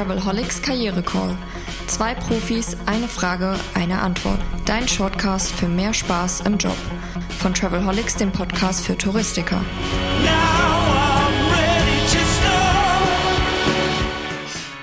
Travelholics Karriere Call. Zwei Profis, eine Frage, eine Antwort. Dein Shortcast für mehr Spaß im Job. Von Travelholics, dem Podcast für Touristiker.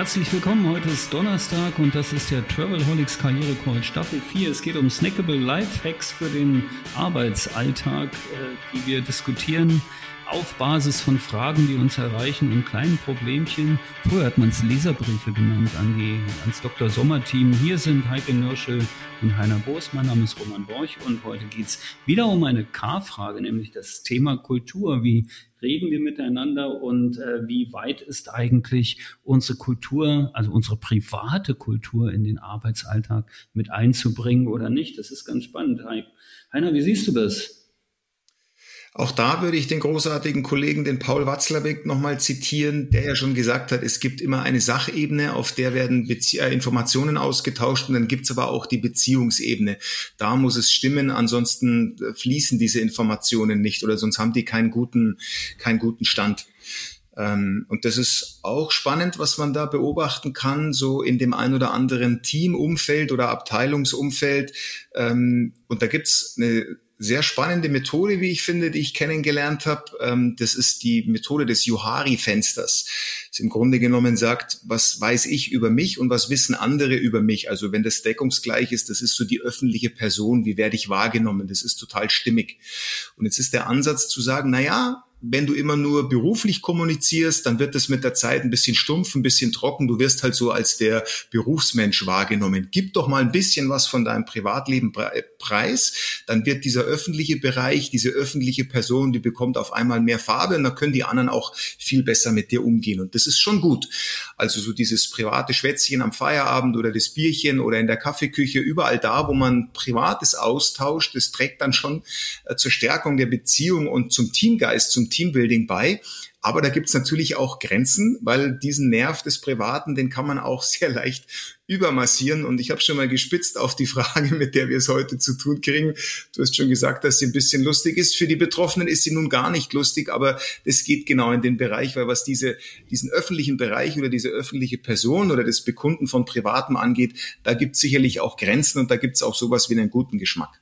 Herzlich willkommen, heute ist Donnerstag und das ist der Travelholics Karriere Call Staffel 4. Es geht um Snackable Lifehacks für den Arbeitsalltag, äh, die wir diskutieren auf Basis von Fragen, die uns erreichen und kleinen Problemchen. Früher hat man es Leserbriefe genannt an die, ans Dr. Sommer-Team. Hier sind Heike Nürschel und Heiner Boos. Mein Name ist Roman Borch und heute geht's wieder um eine K-Frage, nämlich das Thema Kultur. Wie reden wir miteinander und äh, wie weit ist eigentlich unsere Kultur, also unsere private Kultur in den Arbeitsalltag mit einzubringen oder nicht? Das ist ganz spannend. Heiner, wie siehst du das? Auch da würde ich den großartigen Kollegen, den Paul Watzlawick, nochmal zitieren, der ja schon gesagt hat, es gibt immer eine Sachebene, auf der werden Bezie äh, Informationen ausgetauscht und dann gibt's aber auch die Beziehungsebene. Da muss es stimmen, ansonsten äh, fließen diese Informationen nicht oder sonst haben die keinen guten, keinen guten Stand. Ähm, und das ist auch spannend, was man da beobachten kann, so in dem ein oder anderen Teamumfeld oder Abteilungsumfeld. Ähm, und da gibt's eine sehr spannende Methode, wie ich finde, die ich kennengelernt habe. Ähm, das ist die Methode des Johari-Fensters. Das im Grunde genommen sagt, was weiß ich über mich und was wissen andere über mich. Also wenn das deckungsgleich ist, das ist so die öffentliche Person, wie werde ich wahrgenommen. Das ist total stimmig. Und jetzt ist der Ansatz zu sagen, na ja, wenn du immer nur beruflich kommunizierst, dann wird es mit der Zeit ein bisschen stumpf, ein bisschen trocken. Du wirst halt so als der Berufsmensch wahrgenommen. Gib doch mal ein bisschen was von deinem Privatleben preis, dann wird dieser öffentliche Bereich, diese öffentliche Person, die bekommt auf einmal mehr Farbe und dann können die anderen auch viel besser mit dir umgehen. Und das ist schon gut. Also so dieses private Schwätzchen am Feierabend oder das Bierchen oder in der Kaffeeküche, überall da, wo man Privates austauscht, das trägt dann schon äh, zur Stärkung der Beziehung und zum Teamgeist, zum Teambuilding bei. Aber da gibt's natürlich auch Grenzen, weil diesen Nerv des Privaten, den kann man auch sehr leicht übermassieren. Und ich habe schon mal gespitzt auf die Frage, mit der wir es heute zu tun kriegen. Du hast schon gesagt, dass sie ein bisschen lustig ist. Für die Betroffenen ist sie nun gar nicht lustig, aber es geht genau in den Bereich, weil was diese, diesen öffentlichen Bereich oder diese öffentliche Person oder das Bekunden von Privatem angeht, da gibt's sicherlich auch Grenzen und da gibt's auch sowas wie einen guten Geschmack.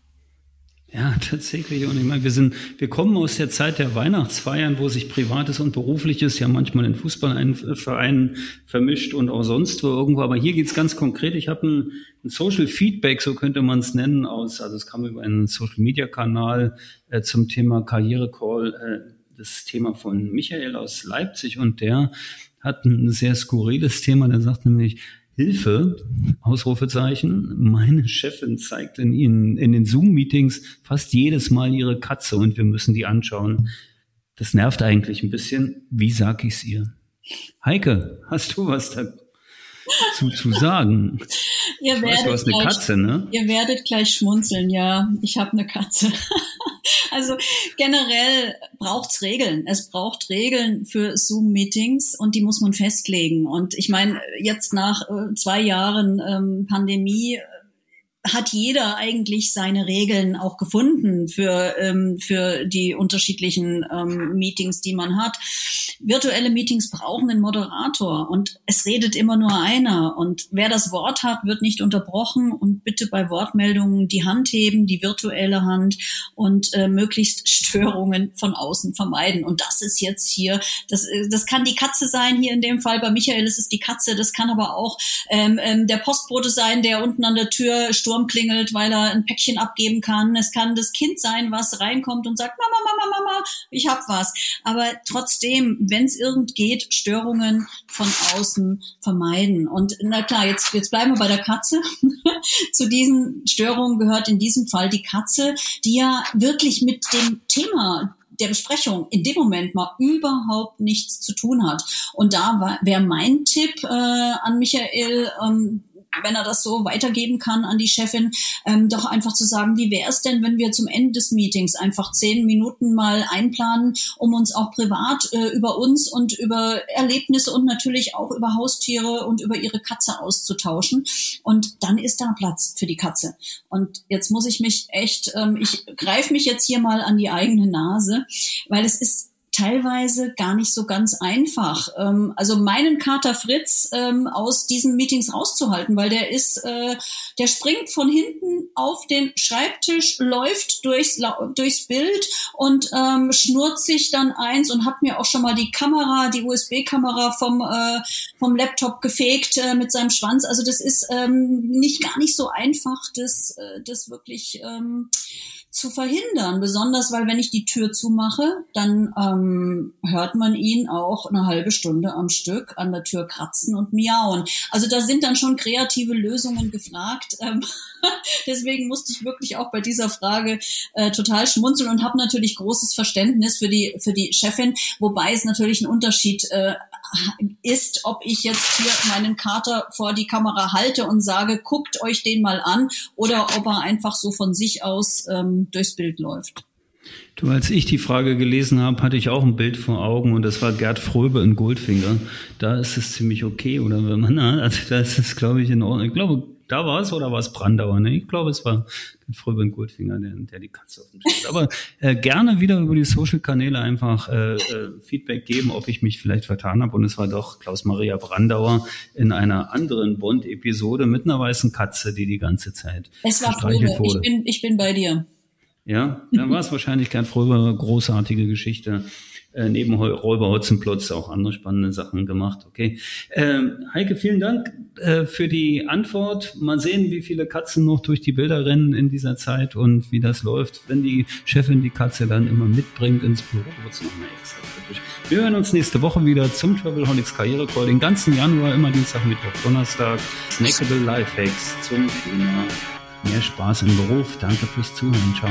Ja, tatsächlich. Und ich meine, wir sind, wir kommen aus der Zeit der Weihnachtsfeiern, wo sich Privates und Berufliches ja manchmal in Fußballvereinen vermischt und auch sonst wo irgendwo. Aber hier geht's ganz konkret. Ich habe ein, ein, Social Feedback, so könnte man es nennen, aus, also es kam über einen Social Media Kanal äh, zum Thema Karriere Call, äh, das Thema von Michael aus Leipzig und der hat ein sehr skurriles Thema, der sagt nämlich, Hilfe, Ausrufezeichen. Meine Chefin zeigt in ihnen, in den Zoom-Meetings fast jedes Mal ihre Katze und wir müssen die anschauen. Das nervt eigentlich ein bisschen. Wie sag ich's ihr? Heike, hast du was dazu zu sagen? Ihr werdet, weiß, du hast eine gleich, Katze, ne? Ihr werdet gleich schmunzeln, ja. Ich habe eine Katze. Also generell braucht's Regeln. Es braucht Regeln für Zoom-Meetings und die muss man festlegen. Und ich meine, jetzt nach äh, zwei Jahren ähm, Pandemie hat jeder eigentlich seine Regeln auch gefunden für, ähm, für die unterschiedlichen ähm, Meetings, die man hat. Virtuelle Meetings brauchen einen Moderator und es redet immer nur einer. Und wer das Wort hat, wird nicht unterbrochen und bitte bei Wortmeldungen die Hand heben, die virtuelle Hand und äh, möglichst Störungen von außen vermeiden. Und das ist jetzt hier, das, äh, das kann die Katze sein, hier in dem Fall bei Michael ist es die Katze, das kann aber auch ähm, ähm, der Postbote sein, der unten an der Tür Sturm Sturm klingelt, weil er ein Päckchen abgeben kann. Es kann das Kind sein, was reinkommt und sagt, Mama, Mama, Mama, ich hab was. Aber trotzdem, wenn es irgend geht, Störungen von außen vermeiden. Und na klar, jetzt, jetzt bleiben wir bei der Katze. Zu diesen Störungen gehört in diesem Fall die Katze, die ja wirklich mit dem Thema der Besprechung in dem Moment mal überhaupt nichts zu tun hat. Und da wäre mein Tipp äh, an Michael, ähm, wenn er das so weitergeben kann an die Chefin, ähm, doch einfach zu sagen, wie wäre es denn, wenn wir zum Ende des Meetings einfach zehn Minuten mal einplanen, um uns auch privat äh, über uns und über Erlebnisse und natürlich auch über Haustiere und über ihre Katze auszutauschen. Und dann ist da Platz für die Katze. Und jetzt muss ich mich echt, ähm, ich greife mich jetzt hier mal an die eigene Nase, weil es ist teilweise gar nicht so ganz einfach. Ähm, also meinen Kater Fritz ähm, aus diesen Meetings rauszuhalten, weil der ist, äh, der springt von hinten auf den Schreibtisch, läuft durchs, durchs Bild und ähm, schnurrt sich dann eins und hat mir auch schon mal die Kamera, die USB-Kamera vom, äh, vom Laptop gefegt äh, mit seinem Schwanz. Also das ist ähm, nicht gar nicht so einfach, das, äh, das wirklich ähm, zu verhindern. Besonders, weil wenn ich die Tür zumache, dann ähm, hört man ihn auch eine halbe Stunde am Stück an der Tür kratzen und miauen. Also da sind dann schon kreative Lösungen gefragt. Ähm, deswegen musste ich wirklich auch bei dieser Frage äh, total schmunzeln und habe natürlich großes Verständnis für die für die Chefin, wobei es natürlich ein Unterschied äh, ist, ob ich jetzt hier meinen Kater vor die Kamera halte und sage, guckt euch den mal an, oder ob er einfach so von sich aus ähm, durchs Bild läuft. Du, als ich die Frage gelesen habe, hatte ich auch ein Bild vor Augen und das war Gerd Fröbe in Goldfinger. Da ist es ziemlich okay, oder wenn man, also da ist es, glaube ich, in Ordnung. Ich glaube, da war es oder war es Brandauer? Ne? Ich glaube, es war Fröbin Goldfinger, der, der die Katze auf dem Tisch hat. Aber äh, gerne wieder über die Social-Kanäle einfach äh, äh, Feedback geben, ob ich mich vielleicht vertan habe. Und es war doch Klaus-Maria Brandauer in einer anderen Bond-Episode mit einer weißen Katze, die die ganze Zeit Es war Fröbe. Ich bin, ich bin bei dir. Ja, dann war es wahrscheinlich kein Fröbe, großartige Geschichte äh, neben Räuber Hotzenplotz auch andere spannende Sachen gemacht. Okay. Ähm, Heike, vielen Dank äh, für die Antwort. Mal sehen, wie viele Katzen noch durch die Bilder rennen in dieser Zeit und wie das läuft. Wenn die Chefin die Katze dann immer mitbringt ins Büro, wird es nochmal extra kritisch. Wir hören uns nächste Woche wieder zum Travelholics Karriere Call. Den ganzen Januar, immer Dienstag, Mittwoch, Donnerstag. Snackable Lifehacks zum Thema mehr Spaß im Beruf. Danke fürs Zuhören. Ciao.